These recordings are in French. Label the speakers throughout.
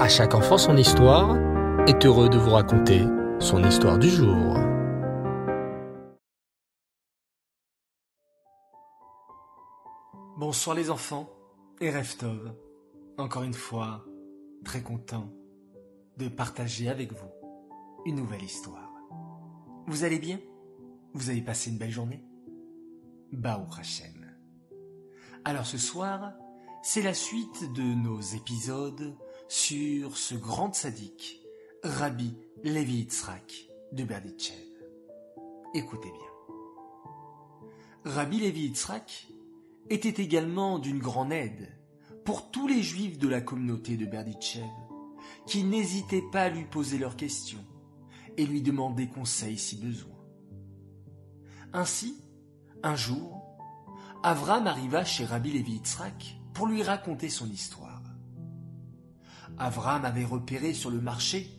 Speaker 1: À chaque enfant son histoire est heureux de vous raconter son histoire du jour.
Speaker 2: Bonsoir les enfants et Reftov. Encore une fois, très content de partager avec vous une nouvelle histoire. Vous allez bien? Vous avez passé une belle journée? Baou Hashem. Alors ce soir, c'est la suite de nos épisodes sur ce grand sadique, Rabbi Levi Yitzhak de Berditchev. Écoutez bien. Rabbi Levi Yitzhak était également d'une grande aide pour tous les juifs de la communauté de Berditchev qui n'hésitaient pas à lui poser leurs questions et lui demander conseil si besoin. Ainsi, un jour, Avram arriva chez Rabbi Levi Yitzhak pour lui raconter son histoire. Avram avait repéré sur le marché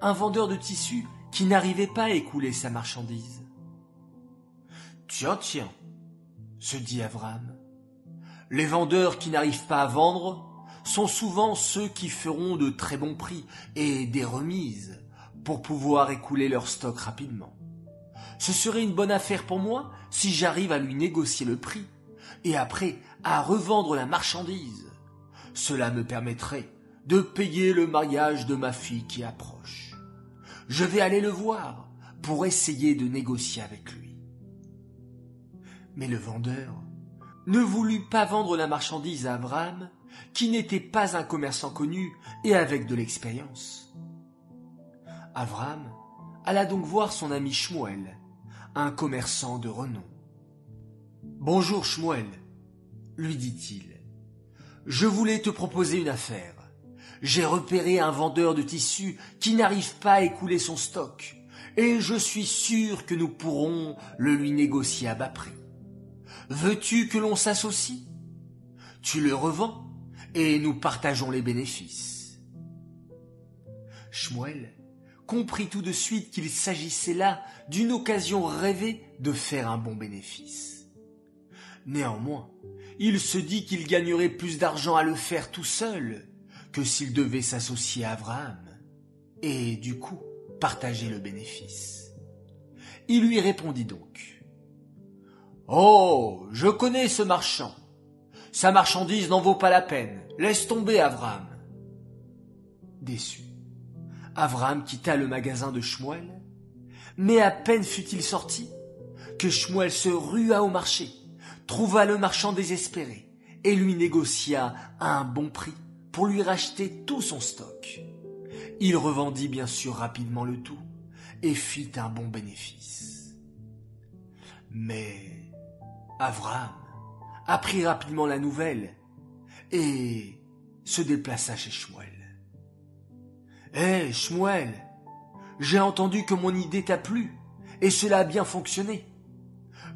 Speaker 2: un vendeur de tissus qui n'arrivait pas à écouler sa marchandise. Tiens, tiens, se dit Avram, les vendeurs qui n'arrivent pas à vendre sont souvent ceux qui feront de très bons prix et des remises pour pouvoir écouler leur stock rapidement. Ce serait une bonne affaire pour moi si j'arrive à lui négocier le prix et après à revendre la marchandise. Cela me permettrait de payer le mariage de ma fille qui approche. Je vais aller le voir pour essayer de négocier avec lui. Mais le vendeur ne voulut pas vendre la marchandise à Abraham, qui n'était pas un commerçant connu et avec de l'expérience. Avram alla donc voir son ami Shmuel, un commerçant de renom. Bonjour Shmuel, lui dit-il. Je voulais te proposer une affaire. J'ai repéré un vendeur de tissus qui n'arrive pas à écouler son stock, et je suis sûr que nous pourrons le lui négocier à bas prix. Veux-tu que l'on s'associe? Tu le revends et nous partageons les bénéfices. Shmuel comprit tout de suite qu'il s'agissait là d'une occasion rêvée de faire un bon bénéfice. Néanmoins, il se dit qu'il gagnerait plus d'argent à le faire tout seul que s'il devait s'associer à Abraham, et du coup partager le bénéfice. Il lui répondit donc. Oh, je connais ce marchand. Sa marchandise n'en vaut pas la peine. Laisse tomber, Avram. Déçu, Avram quitta le magasin de Shmuel, mais à peine fut-il sorti que Shmuel se rua au marché, trouva le marchand désespéré et lui négocia à un bon prix pour lui racheter tout son stock. Il revendit bien sûr rapidement le tout et fit un bon bénéfice. Mais Avram apprit rapidement la nouvelle et se déplaça chez Shmuel. Hé, Shmuel, j'ai entendu que mon idée t'a plu, et cela a bien fonctionné.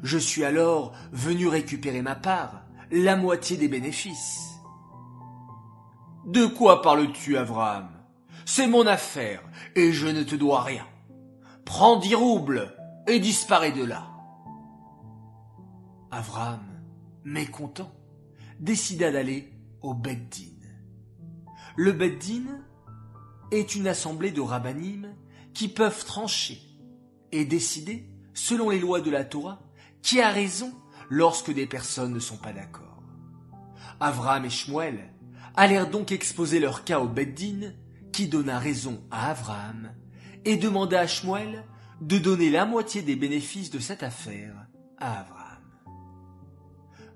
Speaker 2: Je suis alors venu récupérer ma part, la moitié des bénéfices. De quoi parles-tu, Abraham C'est mon affaire, et je ne te dois rien. Prends dix roubles et disparais de là. Avram, mécontent, décida d'aller au Beddin. Le Beddin est une assemblée de rabbinim qui peuvent trancher et décider, selon les lois de la Torah, qui a raison lorsque des personnes ne sont pas d'accord. Avram et Shmuel allèrent donc exposer leur cas au Beddin, qui donna raison à Avram, et demanda à Shmuel de donner la moitié des bénéfices de cette affaire à Avram.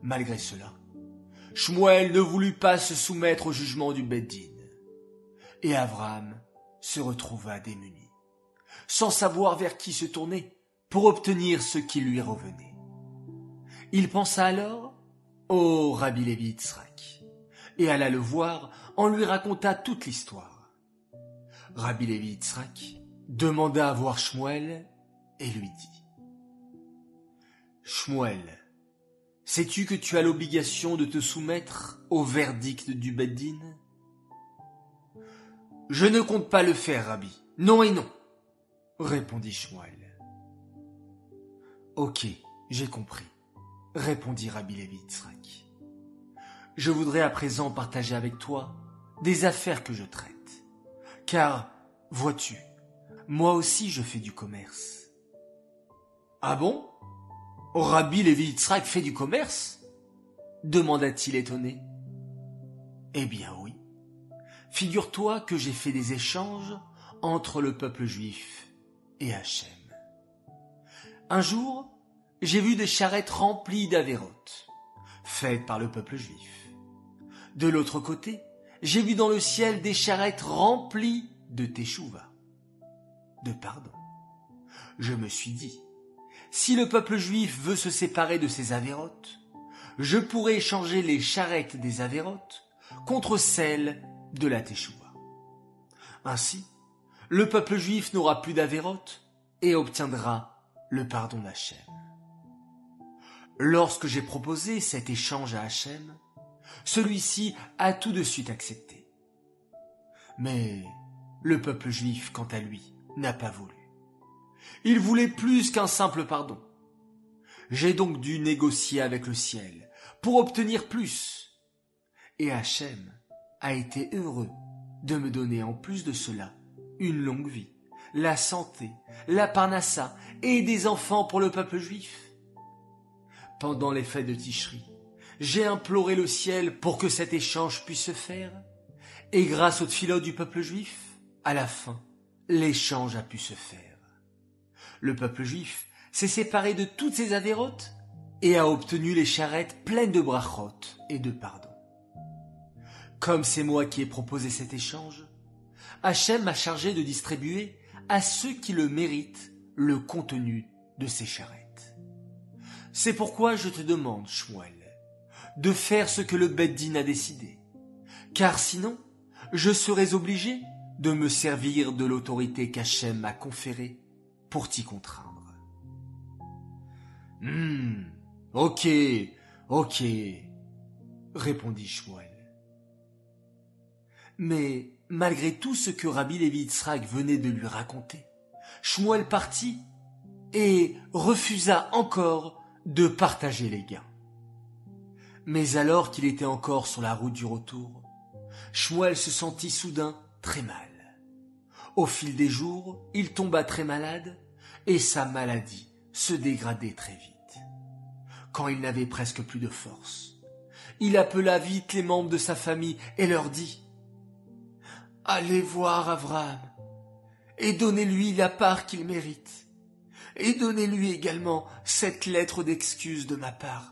Speaker 2: Malgré cela, Shmuel ne voulut pas se soumettre au jugement du Beddin, et Avram se retrouva démuni, sans savoir vers qui se tourner pour obtenir ce qui lui revenait. Il pensa alors au Rabbi Yitzhak, et alla le voir en lui raconta toute l'histoire. Rabbi Levi Yitzhak demanda à voir Shmuel et lui dit Shmuel, sais-tu que tu as l'obligation de te soumettre au verdict du Beddin? Je ne compte pas le faire, Rabbi. Non et non, répondit Shmuel. Ok, j'ai compris, répondit Rabbi Levi Je voudrais à présent partager avec toi des affaires que je traite. Car, vois-tu, moi aussi je fais du commerce. Ah bon? Rabbi Levi Yitzhak fait du commerce? demanda-t-il étonné. Eh bien oui. Figure-toi que j'ai fait des échanges entre le peuple juif et Hachem. Un jour, j'ai vu des charrettes remplies d'avérotes, faites par le peuple juif. De l'autre côté, j'ai vu dans le ciel des charrettes remplies de teshuva, de pardon. Je me suis dit, si le peuple juif veut se séparer de ses avérotes, je pourrais échanger les charrettes des avérotes contre celles de la teshuva. Ainsi, le peuple juif n'aura plus d'avérotes et obtiendra le pardon d'Hachem. Lorsque j'ai proposé cet échange à Hachem, celui-ci a tout de suite accepté. Mais le peuple juif, quant à lui, n'a pas voulu. Il voulait plus qu'un simple pardon. J'ai donc dû négocier avec le ciel pour obtenir plus. Et Hachem a été heureux de me donner en plus de cela une longue vie, la santé, la parnassa et des enfants pour le peuple juif. Pendant les fêtes de Tishri, j'ai imploré le ciel pour que cet échange puisse se faire, et grâce au philo du peuple juif, à la fin, l'échange a pu se faire. Le peuple juif s'est séparé de toutes ses avérotes et a obtenu les charrettes pleines de brachot et de pardon. Comme c'est moi qui ai proposé cet échange, Hachem m'a chargé de distribuer à ceux qui le méritent le contenu de ces charrettes. C'est pourquoi je te demande, Shmuel, de faire ce que le Beddin a décidé, car sinon, je serais obligé de me servir de l'autorité qu'Hachem m'a conférée pour t'y contraindre. Hmm, ok, ok, répondit Shmuel. Mais malgré tout ce que Rabbi Levi venait de lui raconter, Shmuel partit et refusa encore de partager les gains. Mais alors qu'il était encore sur la route du retour, Shmuel se sentit soudain très mal. Au fil des jours, il tomba très malade et sa maladie se dégradait très vite. Quand il n'avait presque plus de force, il appela vite les membres de sa famille et leur dit Allez voir Abraham et donnez-lui la part qu'il mérite. Et donnez-lui également cette lettre d'excuse de ma part.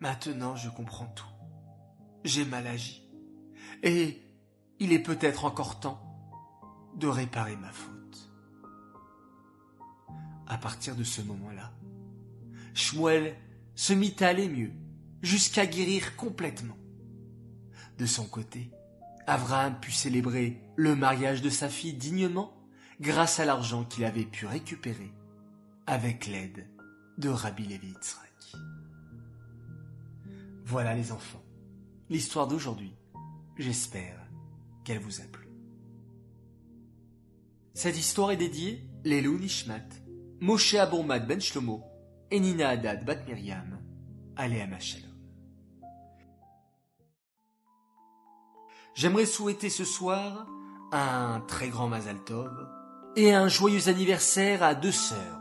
Speaker 2: Maintenant je comprends tout. J'ai mal agi. Et il est peut-être encore temps de réparer ma faute. À partir de ce moment-là, Shmuel se mit à aller mieux, jusqu'à guérir complètement. De son côté, Abraham put célébrer le mariage de sa fille dignement grâce à l'argent qu'il avait pu récupérer avec l'aide de Rabbi Levi Yitzhak. Voilà les enfants, l'histoire d'aujourd'hui. J'espère qu'elle vous a plu. Cette histoire est dédiée Lelou Nishmat, Moshe Abourmad Ben Shlomo et Nina Haddad Bat Miriam, Aléa Shalom. J'aimerais souhaiter ce soir un très grand Mazal Tov et un joyeux anniversaire à deux sœurs.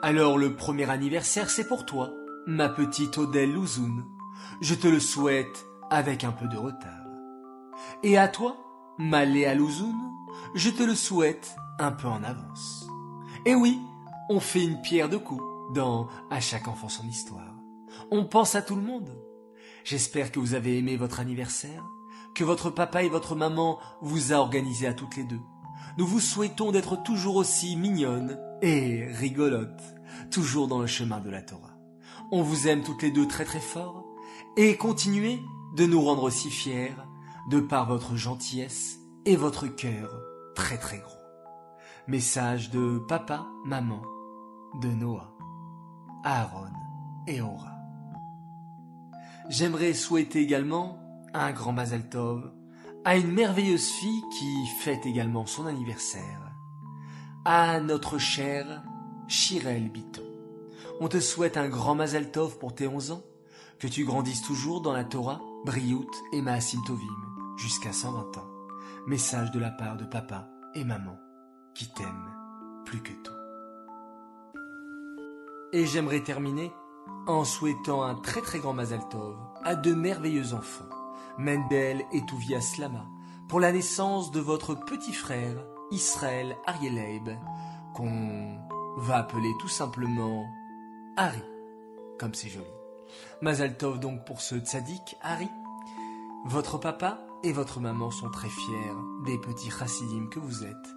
Speaker 2: Alors le premier anniversaire c'est pour toi, ma petite Odelle Louzoun. Je te le souhaite avec un peu de retard. Et à toi, ma Léa Louzoun, je te le souhaite un peu en avance. Et oui, on fait une pierre de coups dans À chaque enfant son histoire. On pense à tout le monde. J'espère que vous avez aimé votre anniversaire que votre papa et votre maman vous a organisé à toutes les deux. Nous vous souhaitons d'être toujours aussi mignonne et rigolote, toujours dans le chemin de la Torah. On vous aime toutes les deux très très fort et continuez de nous rendre aussi fiers de par votre gentillesse et votre cœur très très gros. Message de papa, maman, de Noah, Aaron et Aura. J'aimerais souhaiter également un grand Mazel Tov, à une merveilleuse fille qui fête également son anniversaire, à notre chère Chirel Biton. On te souhaite un grand Mazel Tov pour tes 11 ans, que tu grandisses toujours dans la Torah, Briout et Maasim Tovim, jusqu'à 120 ans. Message de la part de papa et maman qui t'aiment plus que tout. Et j'aimerais terminer en souhaitant un très très grand Mazal Tov à deux merveilleux enfants, Mendel et Tuvia Slama, pour la naissance de votre petit frère, Israël Arieleib, qu'on va appeler tout simplement Harry, comme c'est joli. Mazal Tov donc pour ce tzaddik, Harry. Votre papa et votre maman sont très fiers des petits chassidim que vous êtes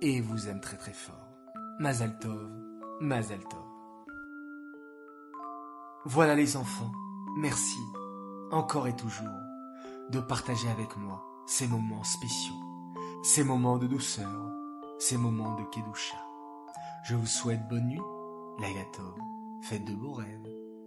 Speaker 2: et vous aiment très très fort. Mazal Tov, Mazal Tov. Voilà les enfants, merci, encore et toujours, de partager avec moi ces moments spéciaux, ces moments de douceur, ces moments de Kedusha. Je vous souhaite bonne nuit, Lagatov, faites de beaux rêves,